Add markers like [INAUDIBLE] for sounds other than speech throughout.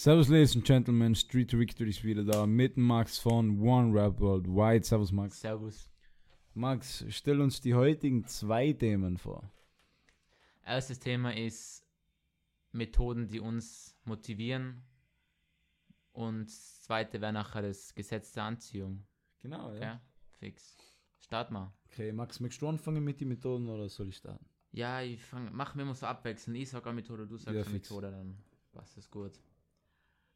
Servus, Ladies and Gentlemen, Street to Victory ist wieder da mit Max von One Rap Worldwide. Servus, Max. Servus. Max, stell uns die heutigen zwei Themen vor. Erstes Thema ist Methoden, die uns motivieren. Und das zweite wäre nachher das Gesetz der Anziehung. Genau, Ja, fix. Start mal. Okay, Max, möchtest du anfangen mit den Methoden oder soll ich starten? Ja, ich fang, machen wir immer so abwechseln. Ich sag eine Methode, du sagst Ja, eine. Methode, dann passt es gut.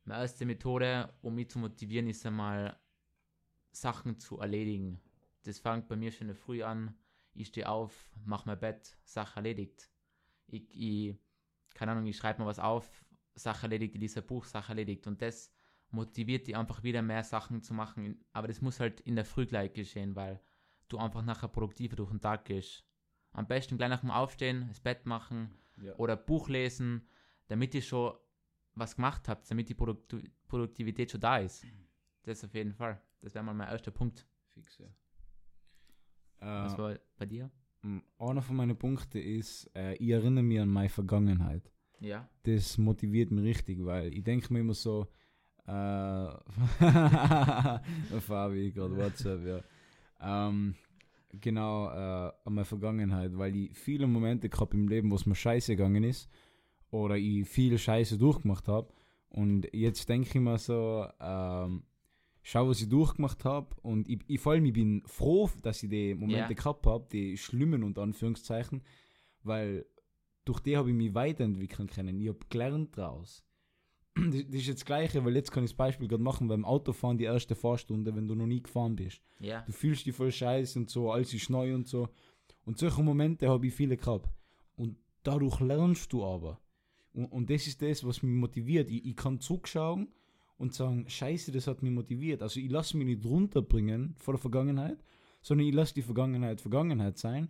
Meine erste Methode, um mich zu motivieren, ist einmal Sachen zu erledigen. Das fängt bei mir schon Früh an. Ich stehe auf, mach mein Bett, Sache erledigt. Ich, ich keine Ahnung, ich schreibe mal was auf, Sache erledigt, ich ein Buch, Sache erledigt. Und das motiviert dich einfach wieder mehr Sachen zu machen. Aber das muss halt in der Früh gleich geschehen, weil du einfach nachher produktiver durch den Tag gehst. Am besten gleich nach dem Aufstehen, das Bett machen Ja. oder Buch lesen, damit ihr schon was gemacht habt, damit die Produktu Produktivität schon da ist. Das auf jeden Fall. Das wäre mal mein erster Punkt. Fix, ja. Was Äh, war bei dir? einer von meinen Punkten ist, äh, ich erinnere mich an meine Vergangenheit. Ja. das motiviert mich richtig, weil ich denke mir immer so, äh, [LAUGHS] Fabi, gerade WhatsApp, ja. Ähm, genau, äh, an meine Vergangenheit, weil ich viele Momente gehabt im Leben, wo es mir scheiße gegangen ist oder ich viel Scheiße durchgemacht habe und jetzt denke ich mir so, ähm, schau, was ich durchgemacht habe und ich, ich vor allem, ich bin froh, dass ich die Momente Ja. gehabt habe, die schlimmen unter Anführungszeichen, weil durch die habe ich mich weiterentwickeln können. Ich habe gelernt daraus. [CLEARS THROAT] Das, das ist jetzt das Gleiche, weil jetzt kann ich das Beispiel gerade machen beim Autofahren, die erste Fahrstunde, wenn du noch nie gefahren bist. Ja. Du fühlst dich voll scheiße und so, alles ist neu und so. Und solche Momente habe ich viele gehabt. Und dadurch lernst du aber. Und, und das ist das, was mich motiviert. Ich, ich kann zurückschauen und sagen, scheiße, das hat mich motiviert. Also ich lasse mich nicht runterbringen vor der Vergangenheit, sondern ich lasse die Vergangenheit Vergangenheit sein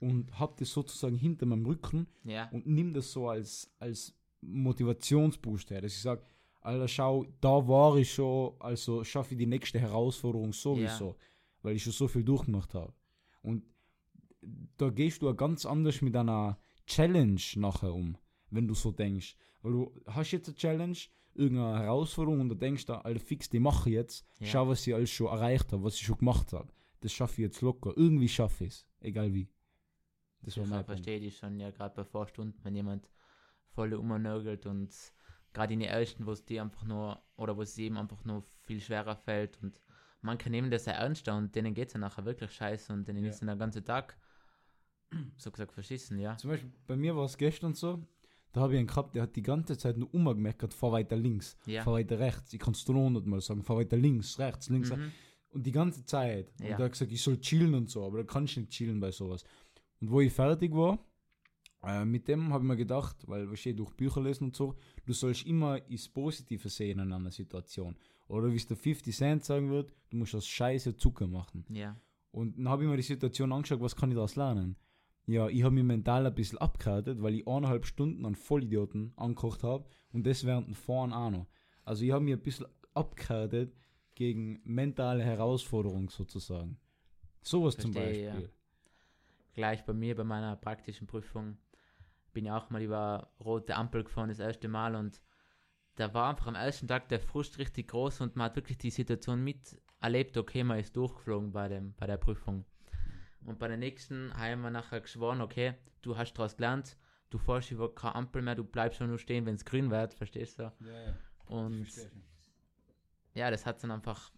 und habe das sozusagen hinter meinem Rücken Ja. und nimm das so als, als Motivationsboost her, dass ich sage, Alter, schau, da war ich schon, also schaffe ich die nächste Herausforderung sowieso, weil ich schon so viel durchgemacht habe. Und da gehst du ja ganz anders mit einer Challenge nachher um, wenn du so denkst. Weil du hast jetzt eine Challenge, irgendeine Herausforderung und du denkst da, Alter, fix, die mache ich jetzt. Ja. Schau, was ich alles schon erreicht habe, was ich schon gemacht habe. Das schaffe ich jetzt locker. Irgendwie schaffe ich es, egal wie. Das war Ich mein verstehe die schon, ja, gerade bei Vorstunden, wenn jemand voll umnörgelt und gerade in den ersten, wo es die einfach nur, oder wo es eben einfach nur viel schwerer fällt und manche nehmen das sehr ernst und denen geht es ja nachher wirklich scheiße und denen Ja. ist dann der ganze Tag, [CLEARS THROAT] so gesagt, verschissen, ja. Zum Beispiel bei mir war es gestern so, da habe ich einen gehabt, der hat die ganze Zeit nur umgemeckert, fahr weiter links, Ja. fahr weiter rechts. Ich kann es nur hundertmal sagen, fahr weiter links, rechts, links. Mhm. Und die ganze Zeit. Und Ja. er hat gesagt, ich soll chillen und so, aber da kann ich nicht chillen bei sowas. Und wo ich fertig war, äh, mit dem habe ich mir gedacht, weil wir durch Bücher lesen und so, du sollst immer das Positive sehen in einer Situation. Oder wie es der 50 Cent sagen wird, du musst aus Scheiße Zucker machen. Ja. Und dann habe ich mir die Situation angeschaut, was kann ich daraus lernen? Ja, ich habe mich mental ein bisschen abgehärtet, weil ich eineinhalb Stunden an Vollidioten angekocht habe und das während dem Fahren auch noch. Also ich habe mich ein bisschen abgehärtet gegen mentale Herausforderungen sozusagen. Sowas zum Verstehe, ja. Beispiel. gleich bei mir bei meiner praktischen Prüfung bin ich auch mal über rote Ampel gefahren das erste Mal und da war einfach am ersten Tag der Frust richtig groß und man hat wirklich die Situation miterlebt, okay, man ist durchgeflogen bei, dem, bei der Prüfung. Und bei der nächsten haben wir nachher geschworen, okay, du hast daraus gelernt, du fährst über keine Ampel mehr, du bleibst schon nur stehen, wenn es grün wird, verstehst du? Ja, ja. Und ja, das hat dann einfach,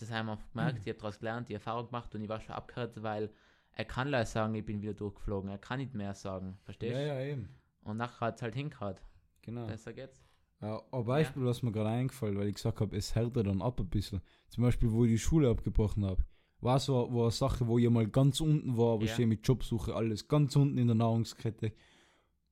das haben wir gemerkt, [CLEARS THROAT] ich habe daraus gelernt, die Erfahrung gemacht und ich war schon abgehört, weil er kann leider sagen, ich bin wieder durchgeflogen, er kann nicht mehr sagen, verstehst Ja, du? ja, eben. Und nachher hat es halt hingehört. Genau. Besser geht's. Ja, ein Beispiel, was mir gerade eingefallen, weil ich gesagt habe, es härtet dann ab ein bisschen. Zum Beispiel, wo ich die Schule abgebrochen habe. War so war eine Sache, wo ich mal ganz unten war, aber Ja. ich mit Jobsuche, alles ganz unten in der Nahrungskette.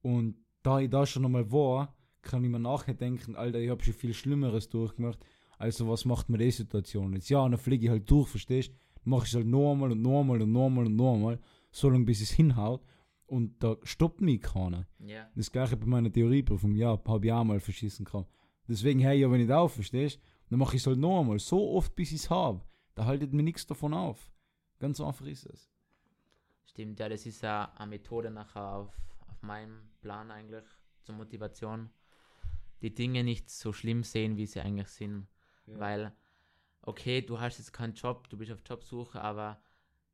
Und da ich da schon einmal war, kann ich mir nachher denken, Alter, ich habe schon viel Schlimmeres durchgemacht. Also was macht mir die Situation jetzt? Ja, dann fliege ich halt durch, verstehst? Mache ich halt noch einmal und noch einmal und noch einmal und noch einmal, so lange bis es hinhaut. Und da stoppt mich keiner. Ja. Das gleiche bei meiner Theorieprüfung. Ja, habe ich auch mal verschissen können. Deswegen höre ich aber nicht auf, verstehst Dann mache ich es halt noch einmal, so oft bis ich es habe. Da haltet mir nichts davon auf. Ganz einfach ist es. Stimmt, ja, das ist ja eine Methode nachher auf, auf meinem Plan eigentlich zur Motivation. die Dinge nicht so schlimm sehen, wie sie eigentlich sind. Ja. Weil, okay, du hast jetzt keinen Job, du bist auf Jobsuche, aber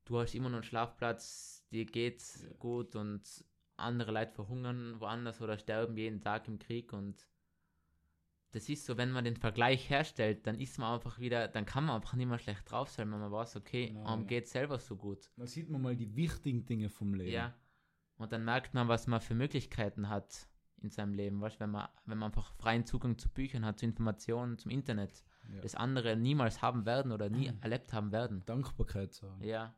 du hast immer noch einen Schlafplatz, dir geht's gut und andere Leute verhungern woanders oder sterben jeden Tag im Krieg und das ist so, wenn man den Vergleich herstellt, dann ist man einfach wieder, dann kann man einfach nicht mehr schlecht drauf sein, wenn man weiß, okay, Nein. einem geht selber so gut. Da sieht man mal die wichtigen Dinge vom Leben. Ja. Und dann merkt man, was man für Möglichkeiten hat in seinem Leben, weißt, wenn man, wenn man einfach freien Zugang zu Büchern hat, zu Informationen, zum Internet, Ja. das andere niemals haben werden oder nie erlebt haben werden. Dankbarkeit sagen. Ja.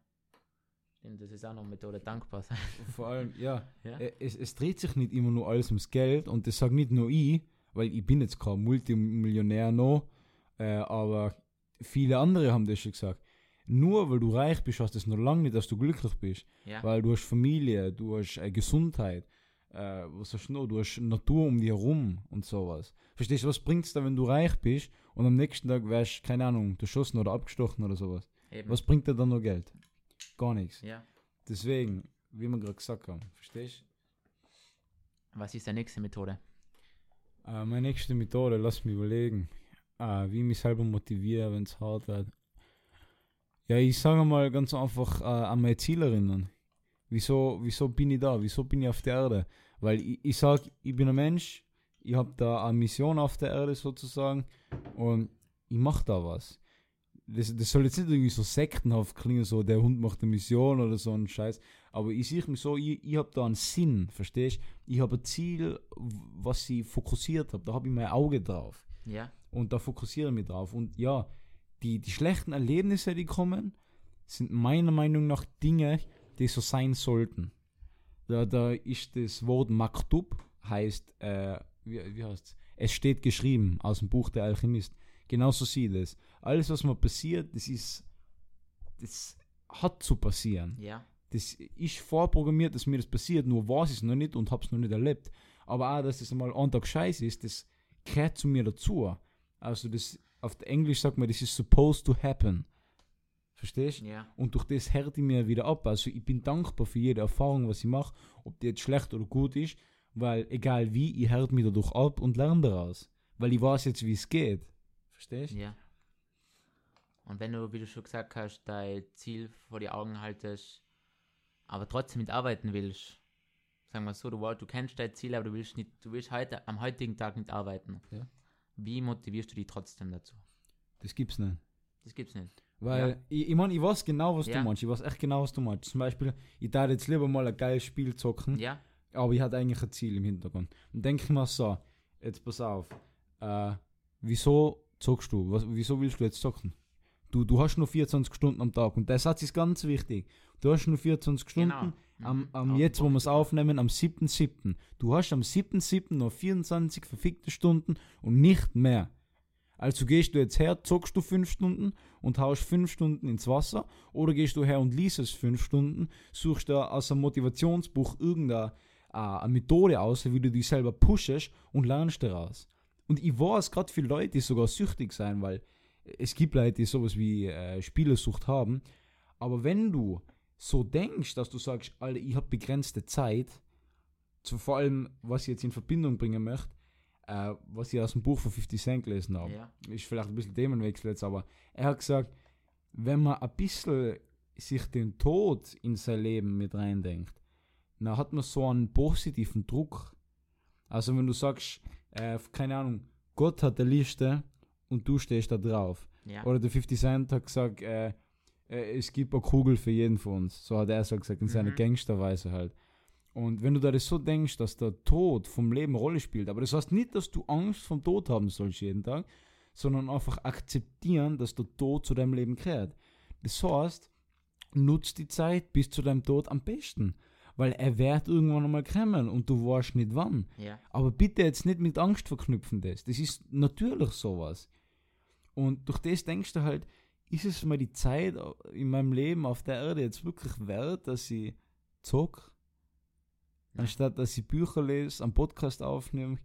Stimmt, das ist auch noch eine Methode, dankbar sein. Vor allem, ja, [LAUGHS] Ja. es, es dreht sich nicht immer nur alles ums Geld und das sage nicht nur ich, weil ich bin jetzt kein Multimillionär noch, äh, aber viele andere haben das schon gesagt. Nur weil du reich bist, heißt das noch lange nicht, dass du glücklich bist. Ja. Weil du hast Familie, du hast äh, Gesundheit, äh, was hast du noch? Du hast Natur um dich herum und sowas. Verstehst du, was bringt es da, wenn du reich bist und am nächsten Tag wärst, keine Ahnung, erschossen oder abgestochen oder sowas? Eben. Was bringt dir dann noch Geld? Gar nichts. Ja. Deswegen, wie wir gerade gesagt haben, verstehst Was ist die nächste Methode? Äh, meine nächste Methode, lass mich überlegen, äh, wie ich mich selber motiviere, wenn es hart wird. Ja, ich sage mal ganz einfach äh, an meine Ziele erinnern. Wieso, wieso bin ich da? Wieso bin ich auf der Erde? Weil ich, ich sage, ich bin ein Mensch, ich habe da eine Mission auf der Erde sozusagen und ich mache da was. Das, das soll jetzt nicht irgendwie so sektenhaft klingen, so der Hund macht eine Mission oder so ein Scheiß. Aber ich sehe mich so, ich, ich habe da einen Sinn, verstehst Ich habe ein Ziel, was ich fokussiert habe. Da habe ich mein Auge drauf. Ja. Und da fokussiere ich mich drauf. Und ja, die, die schlechten Erlebnisse, die kommen, sind meiner Meinung nach Dinge, die so sein sollten. Da, da ist das Wort Maktub, heißt, äh, wie, wie heißt es? steht geschrieben aus dem Buch der Alchemist. Genauso sieht es. Alles, was mir passiert, das ist, das hat zu passieren. Ja. Das ist vorprogrammiert, dass mir das passiert, nur weiß ich es noch nicht und habe es noch nicht erlebt. Aber auch, dass das einmal ein Tag scheiße ist, das gehört zu mir dazu. Also das, auf Englisch sagt man, das ist supposed to happen. Verstehst du? Ja. Und durch das härte ich mir wieder ab. Also ich bin dankbar für jede Erfahrung, was ich mache, ob die jetzt schlecht oder gut ist, weil egal wie, ich härte mich dadurch ab und lerne daraus. Weil ich weiß jetzt, wie es geht. Verstehst du? Ja. Und wenn du, wie du schon gesagt hast, dein Ziel vor die Augen haltest, aber trotzdem mitarbeiten willst, sagen wir so, du, du kennst dein Ziel, aber du willst nicht, du willst heute am heutigen Tag nicht arbeiten. Ja. Wie motivierst du dich trotzdem dazu? Das gibt's nicht. Das gibt's nicht. Weil Ja. ich, ich meine, ich weiß genau, was Ja. du meinst. Ich weiß echt genau, was du meinst. Zum Beispiel, ich darf jetzt lieber mal ein geiles Spiel zocken, Ja, aber ich hatte eigentlich ein Ziel im Hintergrund. Und denke ich mir so, jetzt pass auf, äh, wieso zockst du? Was, wieso willst du jetzt zocken? Du, du hast nur 24 Stunden am Tag und der Satz ist ganz wichtig. Du hast nur 24 Stunden. genau. Am, Mhm. am Auf jetzt, wo wir es aufnehmen, am 7.7. Du hast am 7.7. noch 24 verfickte Stunden und nicht mehr. Also gehst du jetzt her, zockst du 5 Stunden und haust 5 Stunden ins Wasser oder gehst du her und liest es 5 Stunden, suchst da aus einem Motivationsbuch irgendeine äh, eine Methode aus, wie du dich selber pushest und lernst daraus. Und ich weiß gerade für Leute, die sogar süchtig sein, weil es gibt Leute, die sowas wie äh, Spielesucht haben. Aber wenn du so denkst, dass du sagst, Alter, ich habe begrenzte Zeit, zu vor allem, was ich jetzt in Verbindung bringen möchte, äh, was ich aus dem Buch von 50 Cent gelesen habe, Ja, ist vielleicht ein bisschen Themenwechsel jetzt, aber er hat gesagt, wenn man ein bisschen sich den Tod in sein Leben mit reindenkt, dann hat man so einen positiven Druck. Also wenn du sagst, äh, keine Ahnung, Gott hat eine Liste und du stehst da drauf. ja, Oder der 50 Cent hat gesagt, äh, äh, es gibt eine Kugel für jeden von uns. So hat er so gesagt, in seiner Mhm. Gangsterweise halt. Und wenn du da das so denkst, dass der Tod vom Leben eine Rolle spielt, aber das heißt nicht, dass du Angst vom Tod haben sollst jeden Tag, sondern einfach akzeptieren, dass der Tod zu deinem Leben gehört. Das heißt, nutz die Zeit bis zu deinem Tod am besten. Weil er wird irgendwann einmal kommen und du weißt nicht wann. ja, Aber bitte jetzt nicht mit Angst verknüpfen das. Das ist natürlich sowas. Und durch das denkst du halt, ist es mal die Zeit in meinem Leben auf der Erde jetzt wirklich wert, dass ich zock, Ja. anstatt dass ich Bücher lese, einen Podcast aufnehme,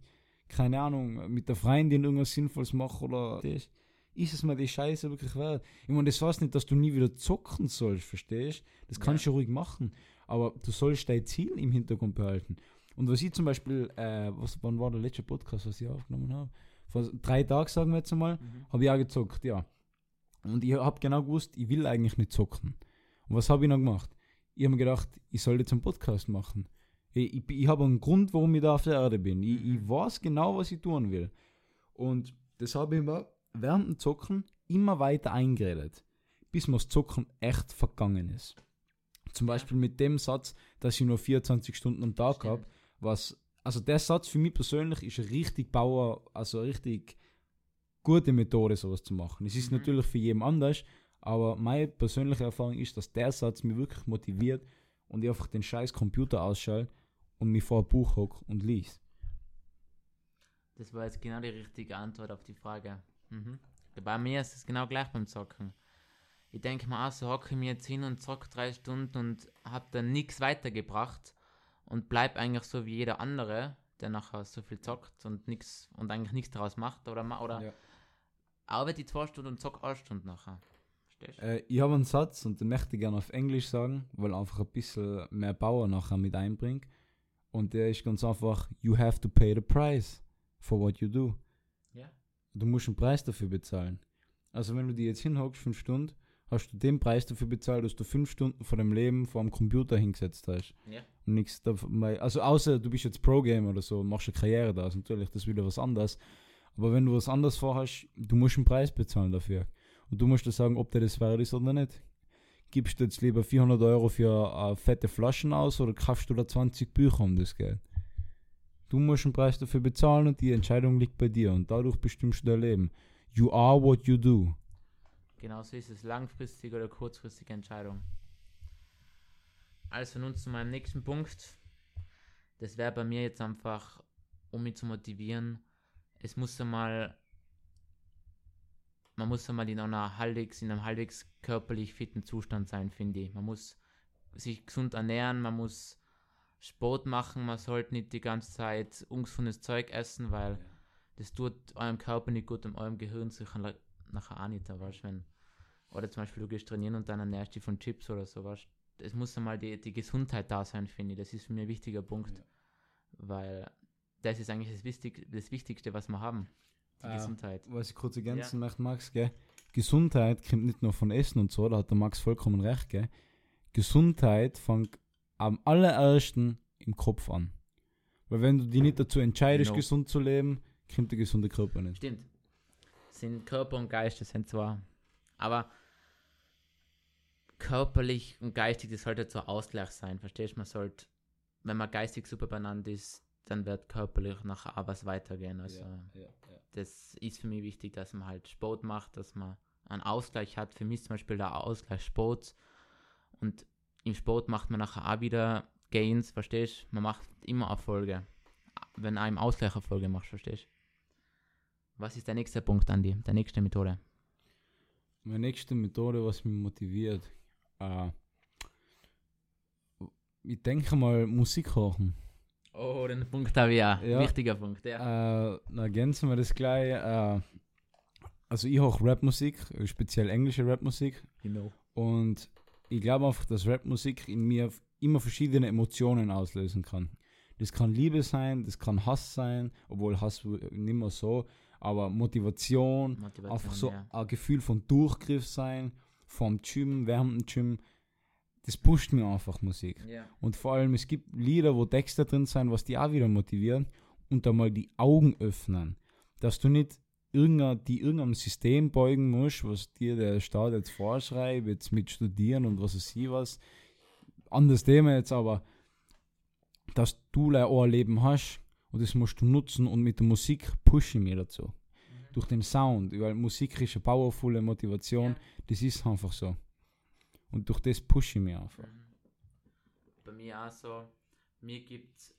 keine Ahnung, mit der Freundin irgendwas Sinnvolles mache oder das. Ist es mir die Scheiße wirklich wert? Ich meine, das heißt nicht, dass du nie wieder zocken sollst, verstehst? Das kannst du ruhig machen. Aber du sollst dein Ziel im Hintergrund behalten. Und was ich zum Beispiel, äh, was, wann war der letzte Podcast, was ich aufgenommen habe? Vor drei Tagen, sagen wir jetzt einmal, Mhm. habe ich auch gezockt, ja. Und ich habe genau gewusst, ich will eigentlich nicht zocken. Und was habe ich noch gemacht? Ich habe mir gedacht, ich soll jetzt einen Podcast machen. Ich, ich, ich habe einen Grund, warum ich da auf der Erde bin. Ich, ich Mhm. weiß genau, was ich tun will. Und das habe ich mir während dem Zocken immer weiter eingeredet, bis mir das Zocken echt vergangen ist. Zum. Beispiel mit dem Satz, dass ich nur 24 Stunden am Tag habe, was, also der Satz für mich persönlich ist eine richtig Bauer, also eine richtig gute Methode, sowas zu machen. Es ist Mhm. natürlich für jeden anders, aber meine persönliche Erfahrung ist, dass der Satz mich wirklich motiviert und ich einfach den scheiß Computer ausschalte und mich vor ein Buch hock und lies. Das war jetzt genau die richtige Antwort auf die Frage. Mhm. Bei mir ist es genau gleich beim Zocken. Ich denke mir auch so, hocke ich mir jetzt hin und zock drei Stunden und hab dann nichts weitergebracht und bleib eigentlich so wie jeder andere, der nachher so viel zockt und nix und eigentlich nichts daraus macht oder oder Ja. arbeite die zwei Stunden und zock eine Stunde nachher. Äh, ich habe einen Satz und den möchte ich gerne auf Englisch sagen, weil einfach ein bisschen mehr Power nachher mit einbringt. Und der ist ganz einfach, you have to pay the price for what you do. Ja. Du musst einen Preis dafür bezahlen. Also wenn du dir jetzt hinhockst, fünf Stunden, hast du den Preis dafür bezahlt, dass du fünf Stunden vor dem Leben vor dem Computer hingesetzt hast. Ja. Und nichts dabei. Also außer du bist jetzt Pro-Gamer oder so machst eine Karriere da, ist natürlich das ist wieder was anderes. Aber wenn du was anderes vorhast, du musst einen Preis bezahlen dafür. Und du musst dir sagen, ob der das wert ist oder nicht. Gibst du jetzt lieber 400 Euro für äh, fette Flaschen aus oder kaufst du da 20 Bücher um das Geld? Du musst einen Preis dafür bezahlen und die Entscheidung liegt bei dir und dadurch bestimmst du dein Leben. You are what you do. Genau so ist es. Langfristige oder kurzfristige Entscheidung. Also nun zu meinem nächsten Punkt. Das wäre bei mir jetzt einfach, um mich zu motivieren, es muss einmal, man muss einmal in einer halbwegs, in einem halbwegs körperlich fitten Zustand sein, finde ich. Man muss sich gesund ernähren, man muss Sport machen, man sollte nicht die ganze Zeit ungesundes Zeug essen, weil das tut eurem Körper nicht gut und eurem Gehirn sicher nachher auch nicht, weißt du, wenn oder zum Beispiel du gehst trainieren und dann ernährst dich von Chips oder so, weißt du. Es muss einmal die, die Gesundheit da sein, finde ich. Das ist für mich ein wichtiger Punkt, Ja. weil das ist eigentlich das, Wichtig das Wichtigste, was wir haben. Die Ah. Gesundheit. Was ich kurz ergänzen möchte, Max, gell? Gesundheit kommt nicht nur von Essen und so, da hat der Max vollkommen recht, gell? Gesundheit fängt am allerersten im Kopf an. Weil wenn du dich nicht dazu entscheidest, Genau. gesund zu leben, kommt der gesunde Körper nicht. Stimmt. Sind Körper und Geist, das sind zwar. Aber körperlich und geistig, das sollte so ein Ausgleich sein. Verstehst du? Man sollte, wenn man geistig super benannt ist, dann wird körperlich nachher auch was weitergehen. Also das ist für mich wichtig, dass man halt Sport macht, dass man einen Ausgleich hat. Für mich zum Beispiel der Ausgleich Sport. Und im Sport macht man nachher auch wieder Gains, verstehst du? Man macht immer Erfolge. Wenn einem Ausgleich Erfolge macht, verstehst du? Was ist der nächste Punkt, Andi? Der nächste Methode? Meine nächste Methode, was mich motiviert, äh, ich denke mal Musik hören. Oh, den Punkt habe ich ja. Ja. Wichtiger Punkt, ja. Äh, dann ergänzen wir das gleich. Äh, also ich höre Rapmusik, speziell englische Rapmusik. Genau. Und ich glaube einfach, dass Rapmusik in mir immer verschiedene Emotionen auslösen kann. Das kann Liebe sein, das kann Hass sein, obwohl Hass nicht mehr so, aber Motivation, Motivation, einfach so ja. ein Gefühl von Durchgriff sein, vom Gym, während dem Gym. Das pusht mir einfach Musik. ja. Und vor allem, es gibt Lieder, wo Texte drin sind, was die auch wieder motivieren und da mal die Augen öffnen. Dass du nicht irgendein, die irgendeinem System beugen musst, was dir der Staat jetzt vorschreibt, jetzt mit Studieren und was weiß ich was. Anderes Thema jetzt aber, dass du ein Leben hast und das musst du nutzen und mit der Musik pushe ich mich dazu. Durch den Sound, weil Musik ist eine powervolle Motivation, Ja. das ist einfach so. Und durch das pushe ich mich einfach. Mhm. Bei mir auch so, mir gibt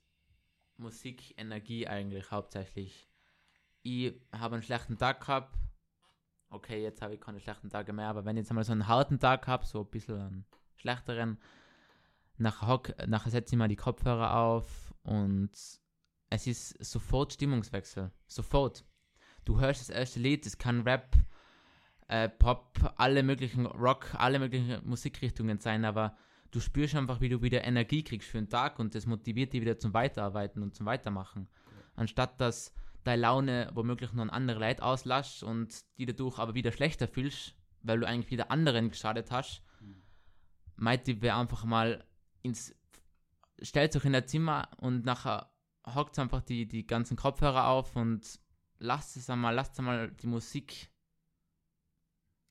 Musik Energie eigentlich hauptsächlich. Ich habe einen schlechten Tag gehabt. Okay, jetzt habe ich keine schlechten Tage mehr, aber wenn ich jetzt einmal so einen harten Tag habe, so ein bisschen einen schlechteren, nachher, hock, nachher setze ich mal die Kopfhörer auf und es ist sofort Stimmungswechsel. Sofort. Du hörst das erste Lied, es kann Rap, äh, Pop, alle möglichen Rock, alle möglichen Musikrichtungen sein, aber du spürst einfach, wie du wieder Energie kriegst für den Tag und das motiviert dich wieder zum Weiterarbeiten und zum Weitermachen. Anstatt dass deine Laune womöglich noch an andere Leute auslässt und die dadurch aber wieder schlechter fühlst, weil du eigentlich wieder anderen geschadet hast, mhm. meint die einfach mal ins stellt euch in der Zimmer und nachher hockt einfach die, die ganzen Kopfhörer auf und lasst es einmal, lasst einmal die Musik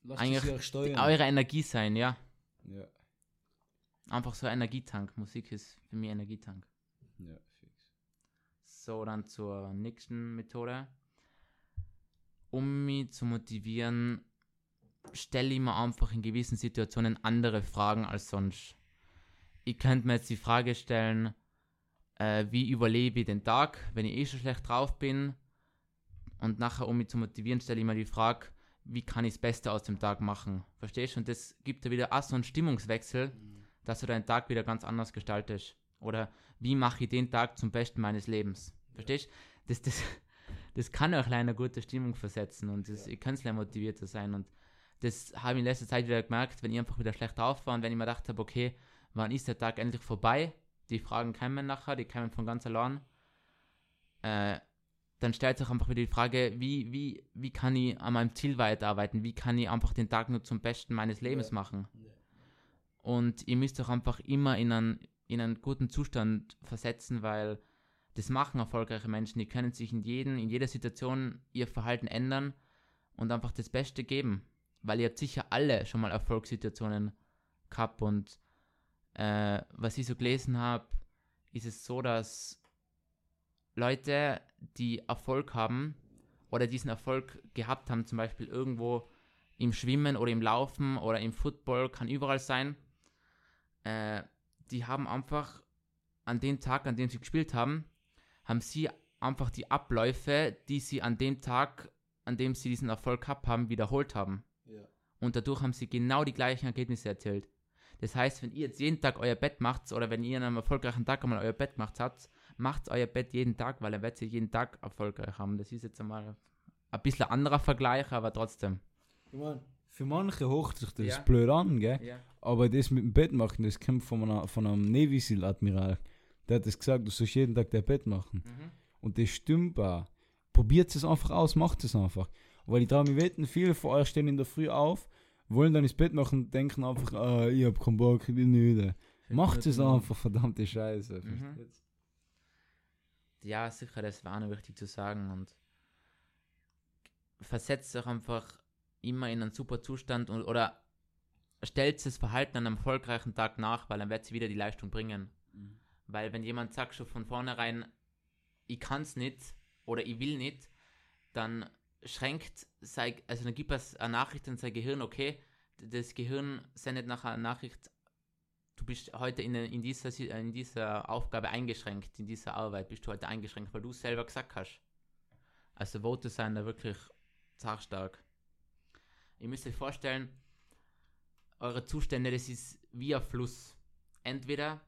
lasst eigentlich eure Energie sein, ja. Ja. Einfach so Energietank. Musik ist für mich Energietank. Ja, fix. So, dann zur nächsten Methode. Um mich zu motivieren, stelle ich mir einfach in gewissen Situationen andere Fragen als sonst. Ich könnte mir jetzt die Frage stellen, äh, wie überlebe ich den Tag, wenn ich eh schon schlecht drauf bin. Und nachher, um mich zu motivieren, stelle ich mir die Frage, wie kann ich das Beste aus dem Tag machen? Verstehst du? Und das gibt ja wieder auch so einen Stimmungswechsel. Mhm dass du deinen Tag wieder ganz anders gestaltest. Oder wie mache ich den Tag zum Besten meines Lebens? Verstehst du? Das, das, [LAUGHS] das kann auch eine gute Stimmung versetzen und das, ja. kann es motivierter sein. Und das habe ich in letzter Zeit wieder gemerkt, wenn ich einfach wieder schlecht drauf war und wenn ich mir gedacht habe, okay, wann ist der Tag endlich vorbei? Die Fragen kommen nachher, die kommen von ganz allein. Äh, dann stellt sich einfach wieder die Frage, wie, wie, wie kann ich an meinem Ziel weiterarbeiten? Wie kann ich einfach den Tag nur zum Besten meines Lebens machen? Und ihr müsst euch einfach immer in einen, in einen guten Zustand versetzen, weil das machen erfolgreiche Menschen. Die können sich in, jeden, in jeder Situation ihr Verhalten ändern und einfach das Beste geben. Weil ihr habt sicher alle schon mal Erfolgssituationen gehabt. Und äh, was ich so gelesen habe, ist es so, dass Leute, die Erfolg haben oder diesen Erfolg gehabt haben, zum Beispiel irgendwo im Schwimmen oder im Laufen oder im Football, kann überall sein, äh, die haben einfach an dem Tag, an dem sie gespielt haben, haben sie einfach die Abläufe, die sie an dem Tag, an dem sie diesen Erfolg gehabt haben, wiederholt haben. Ja. Und dadurch haben sie genau die gleichen Ergebnisse erzielt. Das heißt, wenn ihr jetzt jeden Tag euer Bett macht oder wenn ihr an einem erfolgreichen Tag einmal euer Bett macht habt, macht euer Bett jeden Tag, weil ihr werdet ihr jeden Tag erfolgreich haben. Das ist jetzt einmal ein bisschen anderer Vergleich, aber trotzdem. Für manche hocht sich das ja. blöd an, gell? Ja. Aber das mit dem Bett machen, das kommt von, einer, von einem Navy Seal Admiral. Der hat das gesagt, du sollst jeden Tag dein Bett machen. Mhm. Und das stimmt auch. Probiert es einfach aus, macht es einfach. Weil ich traue mich wetten, viele von euch stehen in der Früh auf, wollen dann ins Bett machen und denken einfach, ah, ich hab keinen Bock, ich bin müde. Macht es einfach, verdammte Scheiße. Mhm. Ja, sicher, das war auch wichtig zu sagen und versetzt euch einfach immer in einen super Zustand und, oder stellt das Verhalten an einem erfolgreichen Tag nach, weil dann wird sie wieder die Leistung bringen. Mhm. Weil wenn jemand sagt schon von vornherein, ich kann es nicht oder ich will nicht, dann schränkt sei, also dann gibt es eine Nachricht an sein Gehirn, okay, das Gehirn sendet nachher eine Nachricht, du bist heute in, in, dieser, in dieser Aufgabe eingeschränkt, in dieser Arbeit bist du heute eingeschränkt, weil du es selber gesagt hast. Also Vote sein da wirklich stark. Ihr müsst euch vorstellen, eure Zustände, das ist wie ein Fluss. Entweder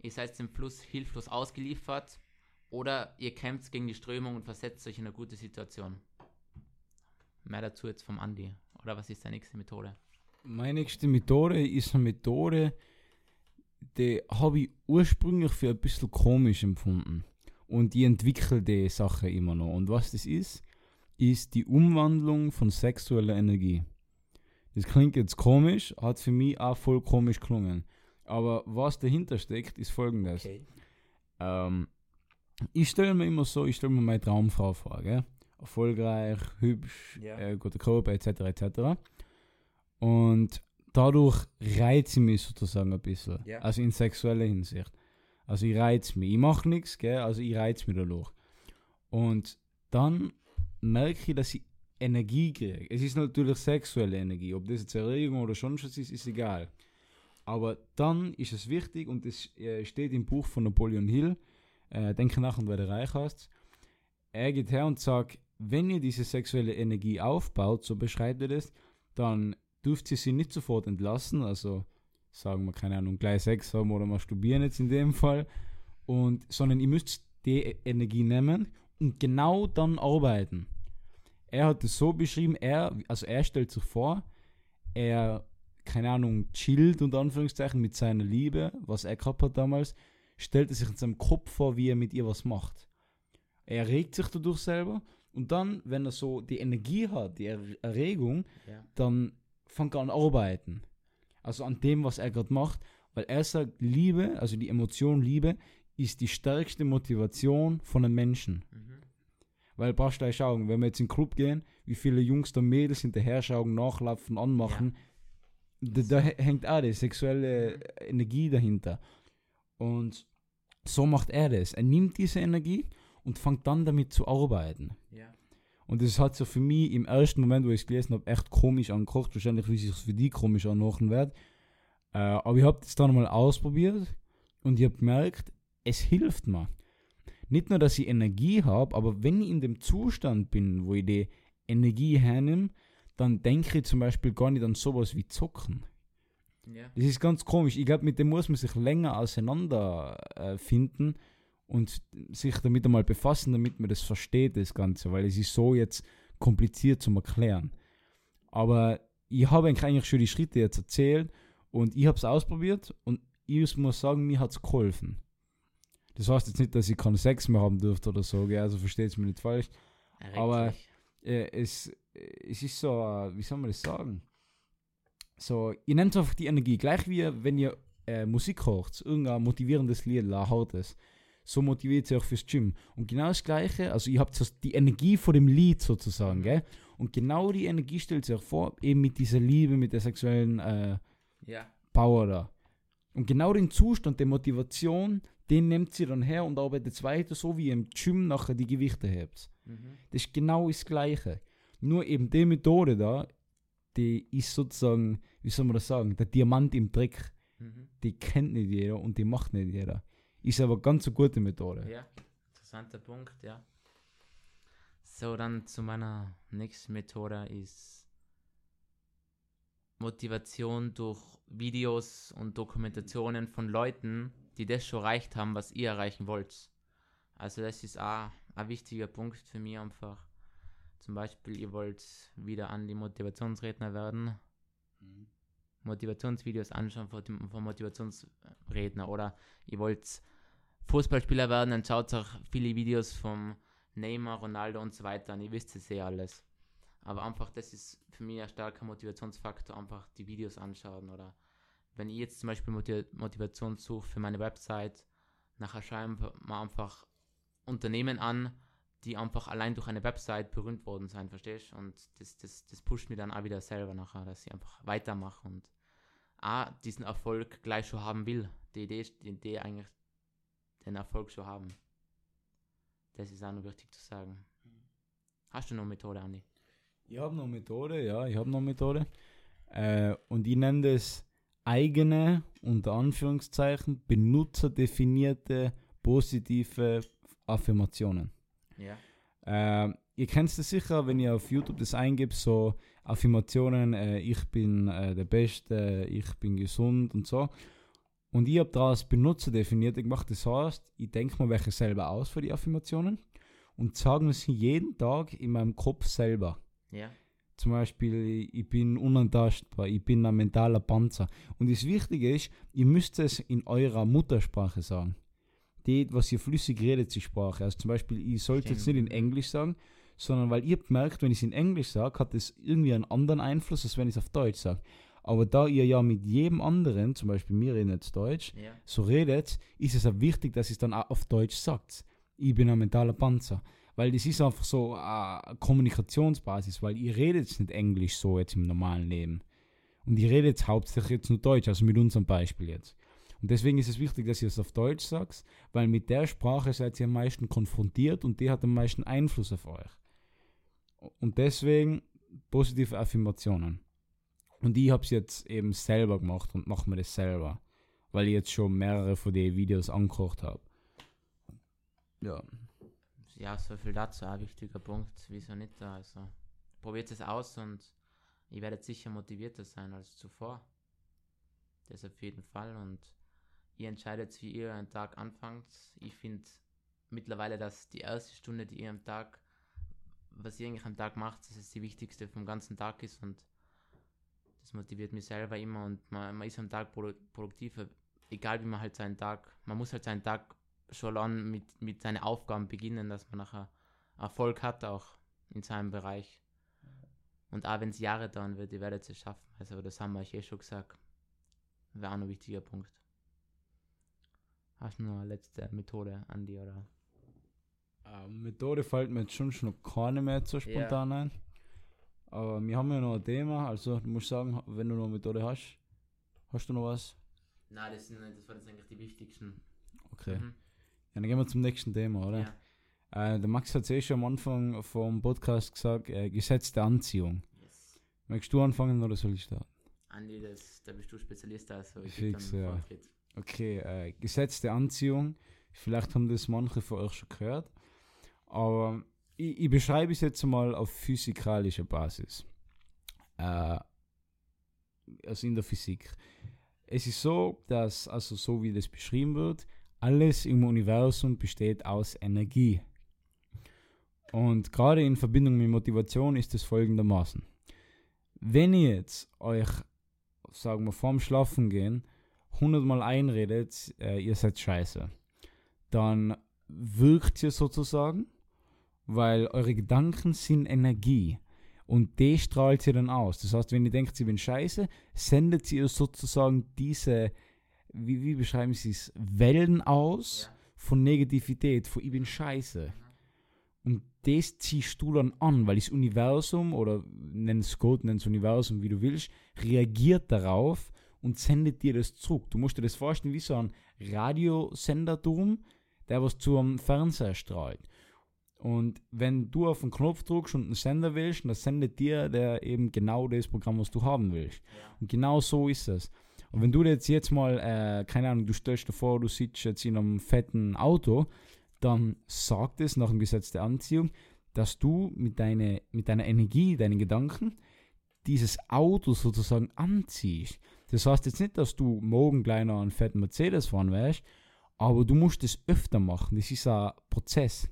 ihr seid dem Fluss hilflos ausgeliefert oder ihr kämpft gegen die Strömung und versetzt euch in eine gute Situation. Mehr dazu jetzt vom Andi. Oder was ist deine nächste Methode? Meine nächste Methode ist eine Methode, die habe ich ursprünglich für ein bisschen komisch empfunden. Und ich entwickle die Sache immer noch. Und was das ist, ist die Umwandlung von sexueller Energie. Das klingt jetzt komisch, hat für mich auch voll komisch klungen. Aber was dahinter steckt, ist folgendes. Okay. Ähm, ich stelle mir immer so, ich stelle mir meine Traumfrau vor, gell? erfolgreich, hübsch, yeah. äh, guter Körper etc. etc. Und dadurch reizt mich sozusagen ein bisschen. Yeah. Also in sexueller Hinsicht. Also ich reiz mich. Ich mache nichts, also ich reiz mich dadurch. Und dann merke ich, dass ich Energie kriege. Es ist natürlich sexuelle Energie. Ob das jetzt Erregung oder sonst was ist, ist egal. Aber dann ist es wichtig, und das äh, steht im Buch von Napoleon Hill, äh, Denke nach und werde reich hast. Er geht her und sagt, wenn ihr diese sexuelle Energie aufbaut, so beschreibt er das, dann dürft ihr sie nicht sofort entlassen, also sagen wir, keine Ahnung, gleich Sex haben oder masturbieren jetzt in dem Fall, und, sondern ihr müsst die Energie nehmen und genau dann arbeiten er hat es so beschrieben, er, also er stellt sich vor, er keine Ahnung, chillt und Anführungszeichen mit seiner Liebe, was er gehabt hat damals, stellt er sich in seinem Kopf vor, wie er mit ihr was macht. Er regt sich dadurch selber und dann, wenn er so die Energie hat, die er Erregung, Ja. dann fängt an arbeiten. Also an dem, was er gerade macht, weil er sagt, Liebe, also die Emotion Liebe, ist die stärkste Motivation von einem Menschen. Mhm. Weil brauchst du gleich schauen, wenn wir jetzt in den Club gehen, wie viele Jungs da Mädels hinterher schauen, nachlaufen, anmachen, da, da hä- hängt auch die sexuelle Energie dahinter. Und so macht er das. Er nimmt diese Energie und fängt dann damit zu arbeiten. Ja. Und das hat so für mich im ersten Moment, wo ich es gelesen habe, echt komisch angekocht. Wahrscheinlich, wie es sich für die komisch anmachen wird. Äh, aber ich habe das dann mal ausprobiert und ich habe gemerkt, es hilft mir. Nicht nur, dass ich Energie habe, aber wenn ich in dem Zustand bin, wo ich die Energie hernehme, dann denke ich zum Beispiel gar nicht an sowas wie Zocken. Ja. Das ist ganz komisch. Ich glaube, mit dem muss man sich länger auseinander äh, und sich damit einmal befassen, damit man das versteht, das Ganze, weil es ist so jetzt kompliziert zum Erklären. Aber ich habe eigentlich eigentlich schon die Schritte jetzt erzählt und ich habe es ausprobiert und ich muss sagen, mir hat es geholfen. Das heißt jetzt nicht, dass ich keinen Sex mehr haben dürfte oder so, gell? also versteht es mir nicht falsch. Erregt Aber-. Äh, es, es ist so, äh, wie soll man das sagen? So, ihr nehmt einfach die Energie, gleich wie wenn ihr äh, Musik hört, irgendein motivierendes Lied, ein hartes. So motiviert ihr auch fürs Gym. Und genau das Gleiche, also ihr habt so die Energie vor dem Lied sozusagen, gell? Und genau die Energie stellt sich auch vor, eben mit dieser Liebe, mit der sexuellen äh, Ja. Power da. Und genau den Zustand der Motivation, den nimmt sie dann her und arbeitet weiter, so wie ihr im Gym nachher die Gewichte hebt. Mhm. Das ist genau das Gleiche. Nur eben die Methode da, die ist sozusagen, wie soll man das sagen, der Diamant im Dreck. Mhm. Die kennt nicht jeder und die macht nicht jeder. Ist aber ganz eine gute Methode. Ja, interessanter Punkt, ja. So, dann zu meiner nächsten Methode ist Motivation durch Videos und Dokumentationen von Leuten, die das schon erreicht haben, was ihr erreichen wollt. Also das ist auch ein wichtiger Punkt für mich einfach. Zum Beispiel, ihr wollt wieder an die Motivationsredner werden, Motivationsvideos anschauen von, von Motivationsredner oder ihr wollt Fußballspieler werden, dann schaut auch viele Videos vom Neymar, Ronaldo und so weiter an. Ihr wisst es eh alles. Aber einfach, das ist für mich ein starker Motivationsfaktor, einfach die Videos anschauen. Oder wenn ich jetzt zum Beispiel Motiv Motivation suche für meine Website, nachher schreiben wir einfach Unternehmen an, die einfach allein durch eine Website berühmt worden sein, verstehst du? Und das, das, das pusht mich dann auch wieder selber nachher, dass ich einfach weitermache und auch diesen Erfolg gleich schon haben will. Die Idee, die Idee eigentlich den Erfolg schon haben. Das ist auch noch wichtig zu sagen. Hast du noch eine Methode, Andi? Ich habe noch eine Methode, ja, ich habe noch eine Methode. Äh, und ich nenne das eigene, unter Anführungszeichen, benutzerdefinierte positive Affirmationen. Ja. Ähm, ihr kennt das sicher, wenn ihr auf YouTube das eingibt, so Affirmationen, äh, ich bin äh, der Beste, ich bin gesund und so. Und ich habe daraus Benutzer definiert gemacht. Das heißt, ich denke mir welche selber aus für die Affirmationen und sage mir sie jeden Tag in meinem Kopf selber. Ja. Zum Beispiel, ich bin unantastbar, ich bin ein mentaler Panzer. Und das Wichtige ist, ihr müsst es in eurer Muttersprache sagen. Die, was ihr flüssig redet, die Sprache. Also zum Beispiel, ich sollte jetzt nicht Stimmt. in Englisch sagen, sondern weil ihr merkt, wenn ich es in Englisch sage, hat es irgendwie einen anderen Einfluss, als wenn ich es auf Deutsch sage. Aber da ihr ja mit jedem anderen, zum Beispiel mir redet jetzt Deutsch, Ja. so redet, ist es auch wichtig, dass ihr es dann auch auf Deutsch sagt. Ich bin ein mentaler Panzer. Weil das ist einfach so eine Kommunikationsbasis, weil ihr redet nicht Englisch so jetzt im normalen Leben. Und ihr redet hauptsächlich jetzt nur Deutsch, also mit unserem Beispiel jetzt. Und deswegen ist es wichtig, dass ihr es auf Deutsch sagt, weil mit der Sprache seid ihr am meisten konfrontiert und die hat am meisten Einfluss auf euch. Und deswegen positive Affirmationen. Und ich habe es jetzt eben selber gemacht und mache mir das selber, weil ich jetzt schon mehrere von den Videos angekocht habe. Ja. Ja, so viel dazu, ein wichtiger Punkt. Wieso nicht da? Also, probiert es aus und ihr werdet sicher motivierter sein als zuvor. Das auf jeden Fall. Und ihr entscheidet, wie ihr einen Tag anfangt. Ich finde mittlerweile, dass die erste Stunde, die ihr am Tag, was ihr eigentlich am Tag macht, dass es die wichtigste vom ganzen Tag ist. Und Das motiviert mich selber immer und man, man ist am Tag produ produktiver, egal wie man halt seinen Tag, man muss halt seinen Tag schon an mit, mit seinen Aufgaben beginnen, dass man nachher Erfolg hat auch in seinem Bereich. Und auch wenn es Jahre dauern wird, ihr werdet es schaffen. Also das haben wir euch eh schon gesagt. Wäre auch ein wichtiger Punkt. Hast du noch eine letzte Methode, Andi, oder? Ähm, Methode fällt mir jetzt schon, schon noch keine mehr so spontan ein. Aber wir haben ja noch ein Thema, also du musst sagen, wenn du noch eine Methode hast, hast du noch was? Nein, das, sind, das waren jetzt eigentlich die wichtigsten. Okay. Mhm. Ja, dann gehen wir zum nächsten Thema, oder? Ja. Äh, der Max hat es eh schon am Anfang vom Podcast gesagt, äh, Gesetz der Anziehung. Yes. Möchtest du anfangen oder soll ich starten? Andi, das, da bist du Spezialist, also ich Fix, dann ja. Vortritt. Okay, äh, Gesetz der Anziehung. Vielleicht haben das manche von euch schon gehört. Aber ich, ich beschreibe es jetzt mal auf physikalischer Basis. Äh, also in der Physik. Es ist so, dass, also so wie das beschrieben wird, alles im Universum besteht aus Energie. Und gerade in Verbindung mit Motivation ist es folgendermaßen. Wenn ihr jetzt euch, sagen wir, vorm Schlafen gehen, hundertmal einredet, äh, ihr seid scheiße, dann wirkt ihr sozusagen, weil eure Gedanken sind Energie. Und die strahlt ihr dann aus. Das heißt, wenn ihr denkt, sie bin scheiße, sendet ihr sozusagen diese, wie, wie beschreiben sie es, Wellen aus Ja. von Negativität, von ich bin scheiße. Und das ziehst du dann an, weil das Universum, oder nenn es Gott, nenn es Universum, wie du willst, reagiert darauf und sendet dir das zurück. Du musst dir das vorstellen wie so ein Radiosenderturm, der was zu einem Fernseher strahlt. Und wenn du auf den Knopf drückst und einen Sender willst, dann sendet dir der eben genau das Programm, was du haben willst. Und genau so ist es. Und wenn du jetzt, jetzt mal, äh, keine Ahnung, du stellst dir vor, du sitzt jetzt in einem fetten Auto, dann sagt es nach dem Gesetz der Anziehung, dass du mit, deine, mit deiner Energie, deinen Gedanken, dieses Auto sozusagen anziehst. Das heißt jetzt nicht, dass du morgen gleich noch einen fetten Mercedes fahren wirst, aber du musst es öfter machen. Das ist ein Prozess.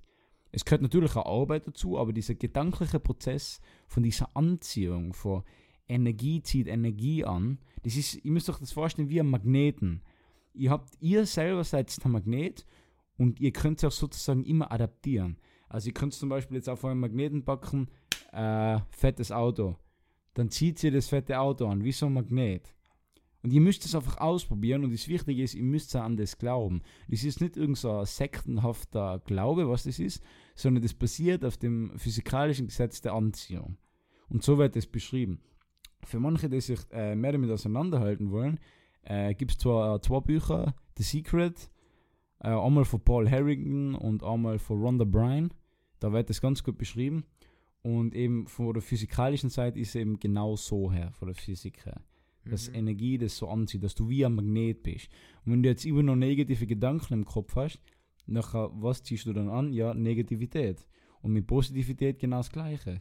Es gehört natürlich auch Arbeit dazu, aber dieser gedankliche Prozess von dieser Anziehung, von Energie zieht Energie an, das ist, ihr müsst euch das vorstellen wie ein Magneten. Ihr habt, ihr selber seid der Magnet und ihr könnt es auch sozusagen immer adaptieren. Also ihr könnt zum Beispiel jetzt auf euren Magneten packen, äh, fettes Auto. Dann zieht ihr das fette Auto an, wie so ein Magnet. Und ihr müsst es einfach ausprobieren und das Wichtige ist, ihr müsst an das glauben. Das ist nicht irgend so sektenhafter Glaube, was das ist, sondern das basiert auf dem physikalischen Gesetz der Anziehung. Und so wird es beschrieben. Für manche, die sich äh, mehr damit auseinanderhalten wollen, äh, gibt es zwar äh, zwei Bücher, The Secret, äh, einmal von Paul Harrington und einmal von Rhonda Bryan. Da wird das ganz gut beschrieben. Und eben von der physikalischen Seite ist es eben genau so her, von der Physik her. Dass Mhm. Energie das so anzieht, dass du wie ein Magnet bist. Und wenn du jetzt immer noch negative Gedanken im Kopf hast, nachher, was ziehst du dann an? Ja, Negativität. Und mit Positivität genau das Gleiche.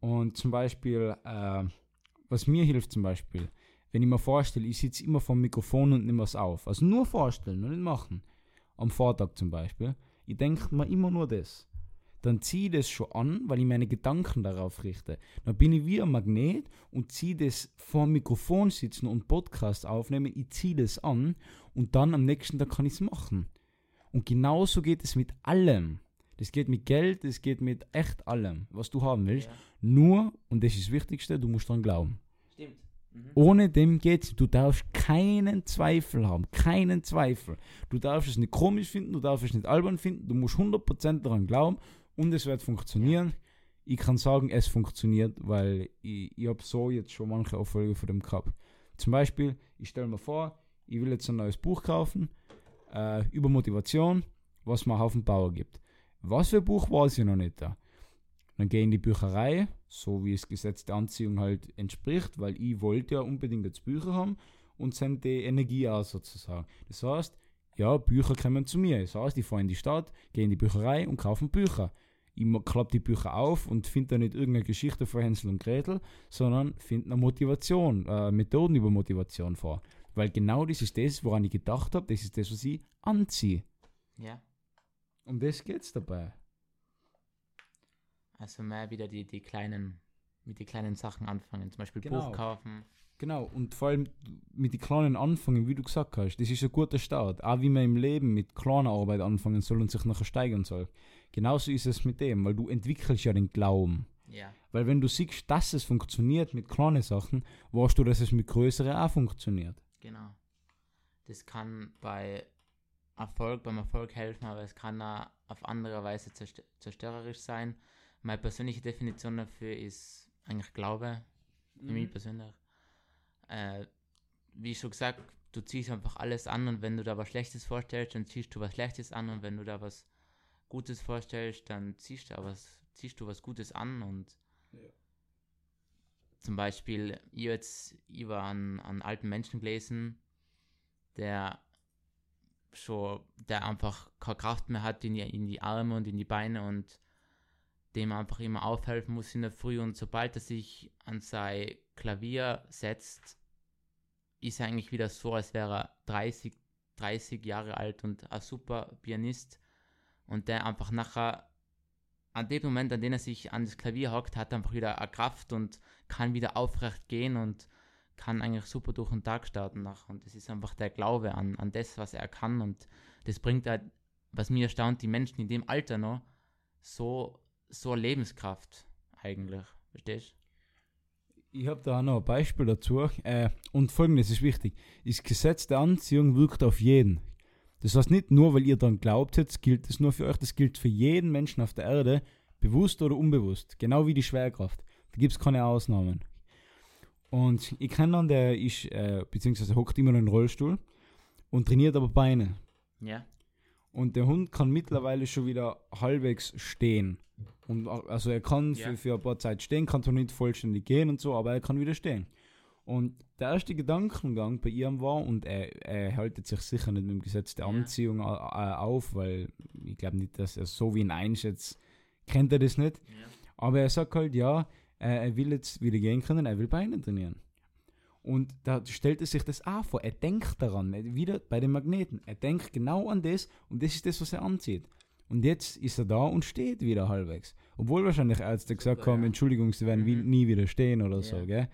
Und zum Beispiel, äh, was mir hilft zum Beispiel, wenn ich mir vorstelle, ich sitze immer vor dem Mikrofon und nehme was auf. Also nur vorstellen und nicht machen. Am Vortag zum Beispiel. Ich denke mir immer nur das. Dann ziehe ich das schon an, weil ich meine Gedanken darauf richte. Dann bin ich wie ein Magnet und ziehe das vor dem Mikrofon sitzen und Podcast aufnehmen. Ich ziehe das an und dann am nächsten Tag kann ich es machen. Und genauso geht es mit allem. Das geht mit Geld, das geht mit echt allem, was du haben willst. Ja. Nur, und das ist das Wichtigste, du musst dran glauben. Stimmt. Mhm. Ohne dem geht's. Du darfst keinen Zweifel haben. Keinen Zweifel. Du darfst es nicht komisch finden, du darfst es nicht albern finden. Du musst 100% daran glauben und es wird funktionieren. Ich kann sagen, es funktioniert, weil ich, ich habe so jetzt schon manche Erfolge von dem gehabt. Zum Beispiel, ich stelle mir vor, ich will jetzt ein neues Buch kaufen äh, über Motivation, was mir einen Haufen Power gibt. Was für ein Buch weiß ich noch nicht da. Dann gehe ich in die Bücherei, so wie es Gesetz der Anziehung halt entspricht, weil ich wollte ja unbedingt jetzt Bücher haben und sende die Energie aus sozusagen. Das heißt, ja, Bücher kommen zu mir. Das heißt, ich fahre in die Stadt, gehe in die Bücherei und kaufe Bücher. Ich klappe die Bücher auf und finde da nicht irgendeine Geschichte von Hänsel und Gretel, sondern finde eine Motivation, äh, Methoden über Motivation vor. Weil genau das ist das, woran ich gedacht habe, das ist das, was ich anziehe. Ja. Um das geht's dabei. Also mehr wieder die, die kleinen mit den kleinen Sachen anfangen, zum Beispiel Genau. Buch kaufen. Genau, und vor allem mit den kleinen Anfangen, wie du gesagt hast, das ist ein guter Start. Auch wie man im Leben mit kleiner Arbeit anfangen soll und sich nachher steigern soll. Genauso ist es mit dem, weil du entwickelst ja den Glauben. Ja, Weil wenn du siehst, dass es funktioniert mit kleinen Sachen, weißt du, dass es mit größeren auch funktioniert. genau. Das kann bei Erfolg, beim Erfolg helfen, aber es kann auch auf andere Weise zerst zerstörerisch sein. Meine persönliche Definition dafür ist eigentlich Glaube, für mich persönlich. Äh, wie schon gesagt, du ziehst einfach alles an und wenn du da was Schlechtes vorstellst, dann ziehst du was Schlechtes an und wenn du da was Gutes vorstellst, dann ziehst du, was, ziehst du was Gutes an und Ja. zum Beispiel, ich jetzt über einen, einen alten Menschen gelesen, der schon, der einfach keine Kraft mehr hat in die, in die Arme und in die Beine und dem einfach immer aufhelfen muss in der Früh und sobald er sich an sein Klavier setzt, ist eigentlich wieder so, als wäre er 30, 30 Jahre alt und ein super Pianist und der einfach nachher an dem Moment, an dem er sich an das Klavier hockt, hat einfach wieder eine Kraft und kann wieder aufrecht gehen und kann eigentlich super durch den Tag starten nach. Und das ist einfach der Glaube an, an das, was er kann. Und das bringt halt, was mir erstaunt, die Menschen in dem Alter noch so, so Lebenskraft eigentlich. Verstehst Ich habe da auch noch ein Beispiel dazu. Äh, und folgendes ist wichtig: Das Gesetz der Anziehung wirkt auf jeden. Das heißt nicht nur, weil ihr daran glaubt, jetzt gilt es nur für euch, das gilt für jeden Menschen auf der Erde, bewusst oder unbewusst. Genau wie die Schwerkraft. Da gibt es keine Ausnahmen. Und ich kenne einen, der ist, äh, beziehungsweise hockt immer noch im Rollstuhl und trainiert aber Beine. Ja. Und der Hund kann mittlerweile schon wieder halbwegs stehen. Und also er kann Ja. für, für ein paar Zeit stehen, kann zwar nicht vollständig gehen und so, aber er kann wieder stehen. Und der erste Gedankengang bei ihm war, und er, er haltet sich sicher nicht mit dem Gesetz der Ja. Anziehung äh, auf, weil ich glaube nicht, dass er so wie ihn einschätzt, kennt er das nicht. ja. Aber er sagt halt, ja, äh, er will jetzt wieder gehen können, er will Beine trainieren. Und da stellt er sich das auch vor. Er denkt daran, er- wieder bei den Magneten. Er denkt genau an das und das ist das, was er anzieht. Und jetzt ist er da und steht wieder halbwegs. Obwohl wahrscheinlich Ärzte gesagt Super, haben, ja. Entschuldigung, sie werden Mhm. nie wieder stehen oder so, Ja. gell?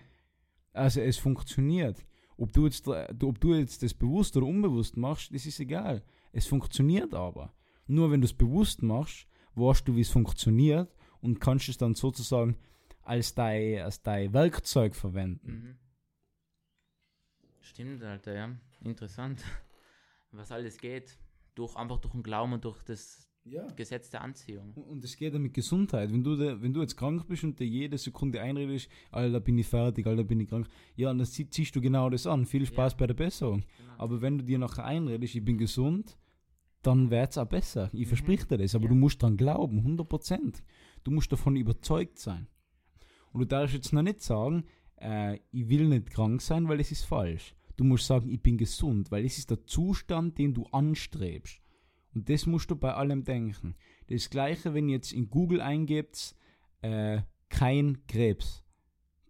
Also es funktioniert. Ob du, jetzt, ob du jetzt das bewusst oder unbewusst machst, das ist egal. Es funktioniert aber. Nur wenn du es bewusst machst, weißt du, wie es funktioniert und kannst es dann sozusagen als dein, als dein Werkzeug verwenden. Mhm. Stimmt, Alter, ja. Interessant. [LAUGHS] Was alles geht. Durch, einfach durch den Glauben und durch das Ja. Gesetz der Anziehung. Und- es geht ja mit Gesundheit. Wenn du, da, wenn du jetzt krank bist und dir jede Sekunde einredest, Alter, bin ich fertig, Alter, bin ich krank, ja, dann zie- ziehst du genau das an. Viel Spaß Ja. bei der Besserung. Genau. Aber wenn du dir nachher einredest, ich bin gesund, dann wird es auch besser. Ich versprich dir das. Aber Ja. du musst dran glauben, 100%. Du musst davon überzeugt sein. Und du darfst jetzt noch nicht sagen, äh, ich will nicht krank sein, weil es ist falsch. Du musst sagen, ich bin gesund, weil es ist der Zustand, den du anstrebst. Und das musst du bei allem denken. Das gleiche, wenn ihr jetzt in Google eingebt, äh, kein Krebs.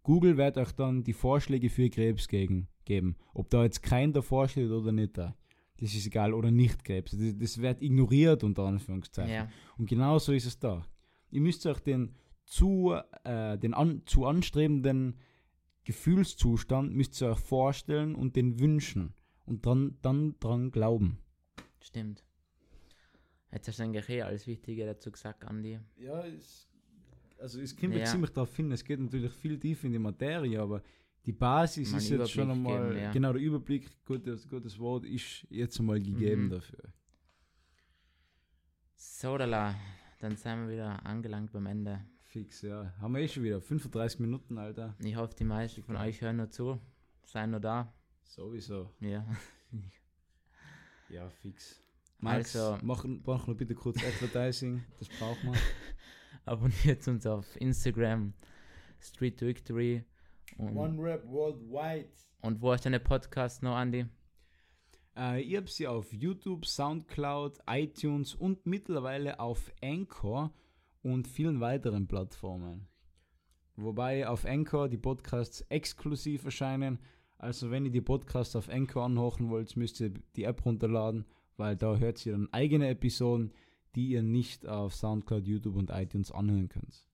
Google wird euch dann die Vorschläge für Krebs gegen, geben. Ob da jetzt kein davor steht oder nicht. Da. Das ist egal. Oder nicht Krebs. Das, das wird ignoriert unter Anführungszeichen. ja. Und genau so ist es da. Ihr müsst euch den zu, äh, den an, zu anstrebenden Gefühlszustand müsst ihr euch vorstellen und den wünschen. Und dann, dann dran glauben. Stimmt. Jetzt hast du eigentlich eh alles Wichtige dazu gesagt, Andi. Ja, es, also es kommt Ja. jetzt ziemlich darauf hin, es geht natürlich viel tiefer in die Materie, aber die Basis Mal ist jetzt schon einmal, geben, ja. genau der Überblick, gutes, gutes Wort, ist jetzt einmal gegeben Mhm. dafür. So, dann sind wir wieder angelangt beim Ende. Fix, ja. Haben wir eh schon wieder 35 Minuten, Alter. Ich hoffe, die meisten von euch hören noch zu, seien noch da. Sowieso. Ja. Ja, fix. Max, Also- machen, machen wir bitte kurz Advertising, das braucht man. [LAUGHS] Abonniert uns auf Instagram, Street to Victory. Und, Rap Worldwide. und wo ist deine Podcast noch, Andi? Äh, ich habe sie auf YouTube, Soundcloud, iTunes und mittlerweile auf Anchor und vielen weiteren Plattformen. Wobei auf Anchor die Podcasts exklusiv erscheinen. Also wenn ihr die Podcasts auf Anchor anhören wollt, müsst ihr die App runterladen, weil da hört ihr dann eigene Episoden, die ihr nicht auf Soundcloud, YouTube und iTunes anhören könnt.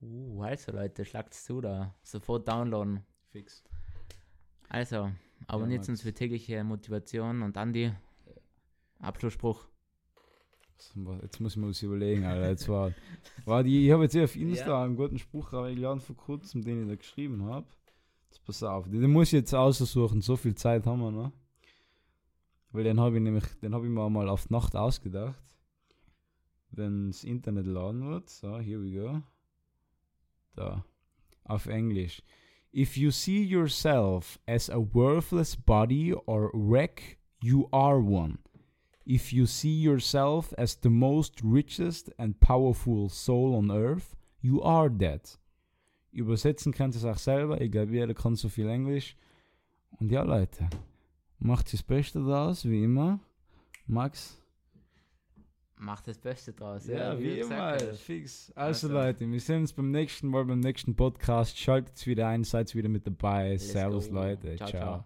Uh, also Leute, schlagt's zu da. Sofort downloaden. Fix. Also, abonniert Max. uns für tägliche Motivation und Andi. Abschlussspruch. Jetzt muss ich mir was überlegen, Alter. Jetzt war, war die, ich habe jetzt hier auf Insta einen guten Spruch geladen vor kurzem, den ich da geschrieben habe. Jetzt pass auf, den muss ich jetzt aussuchen, so viel Zeit haben wir noch. Weil den habe ich nämlich, den habe ich mir mal auf Nacht ausgedacht. Wenn das Internet laden wird. So, here we go. Da. Auf Englisch. If you see yourself as a worthless body or wreck, you are one. If you see yourself as the most richest and powerful soul on earth, you are that. Übersetzen kannst du es auch selber. Ich glaube, jeder kann so viel Englisch. Und ja, Leute, macht das Beste daraus, wie immer. Max? Macht das Beste draus. Ja, wie du immer, gesagt Alter, hast. fix. Also, Also. Leute, wir sehen uns beim nächsten Mal beim nächsten Podcast. Schaltet wieder ein, seid wieder mit dabei. Let's Servus, go. Leute. Ciao, ciao. ciao.